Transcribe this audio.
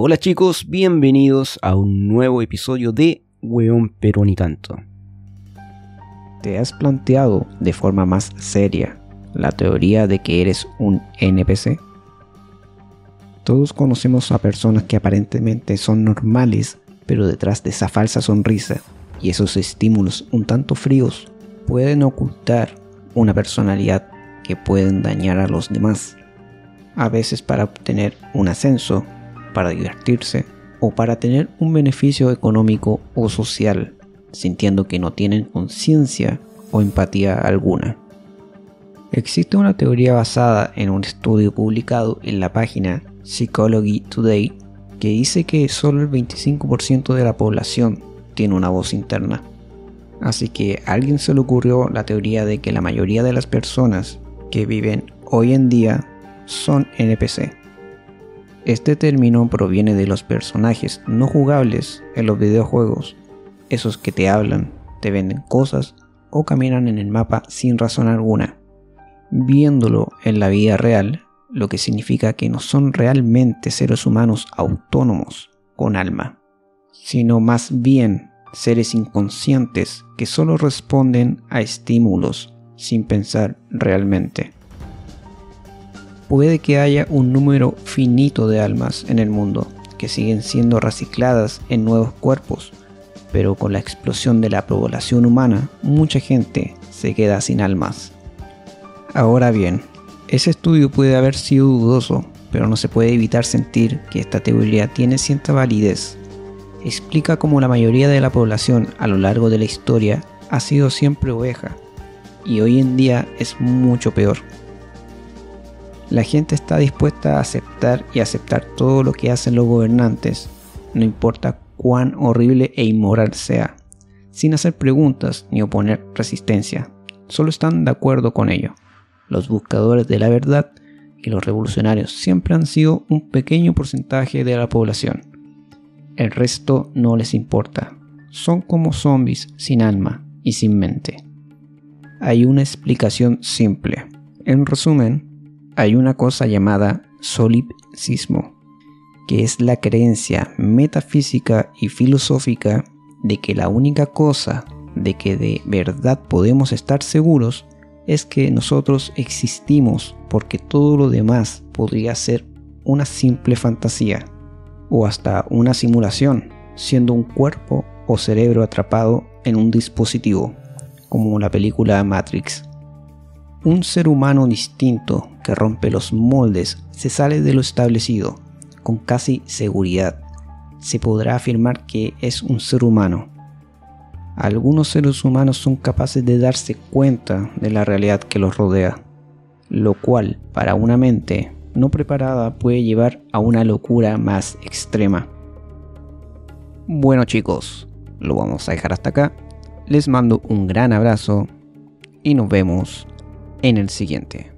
Hola chicos, bienvenidos a un nuevo episodio de Weón pero ni tanto. ¿Te has planteado de forma más seria la teoría de que eres un NPC? Todos conocemos a personas que aparentemente son normales, pero detrás de esa falsa sonrisa y esos estímulos un tanto fríos pueden ocultar una personalidad que pueden dañar a los demás. A veces para obtener un ascenso, para divertirse o para tener un beneficio económico o social, sintiendo que no tienen conciencia o empatía alguna. Existe una teoría basada en un estudio publicado en la página Psychology Today que dice que solo el 25% de la población tiene una voz interna. Así que a alguien se le ocurrió la teoría de que la mayoría de las personas que viven hoy en día son NPC. Este término proviene de los personajes no jugables en los videojuegos, esos que te hablan, te venden cosas o caminan en el mapa sin razón alguna. Viéndolo en la vida real, lo que significa que no son realmente seres humanos autónomos con alma, sino más bien seres inconscientes que solo responden a estímulos sin pensar realmente. Puede que haya un número finito de almas en el mundo que siguen siendo recicladas en nuevos cuerpos, pero con la explosión de la población humana, mucha gente se queda sin almas. Ahora bien, ese estudio puede haber sido dudoso, pero no se puede evitar sentir que esta teoría tiene cierta validez explica cómo la mayoría de la población a lo largo de la historia ha sido siempre oveja y hoy en día es mucho peor. La gente está dispuesta a aceptar y aceptar todo lo que hacen los gobernantes, no importa cuán horrible e inmoral sea, sin hacer preguntas ni oponer resistencia, solo están de acuerdo con ello. Los buscadores de la verdad y los revolucionarios siempre han sido un pequeño porcentaje de la población el resto no les importa. Son como zombies sin alma y sin mente. Hay una explicación simple. En resumen, hay una cosa llamada solipsismo, que es la creencia metafísica y filosófica de que la única cosa de que de verdad podemos estar seguros es que nosotros existimos porque todo lo demás podría ser una simple fantasía o hasta una simulación, siendo un cuerpo o cerebro atrapado en un dispositivo, como la película Matrix. Un ser humano distinto que rompe los moldes se sale de lo establecido, con casi seguridad. Se podrá afirmar que es un ser humano. Algunos seres humanos son capaces de darse cuenta de la realidad que los rodea, lo cual para una mente no preparada puede llevar a una locura más extrema. Bueno chicos, lo vamos a dejar hasta acá. Les mando un gran abrazo y nos vemos en el siguiente.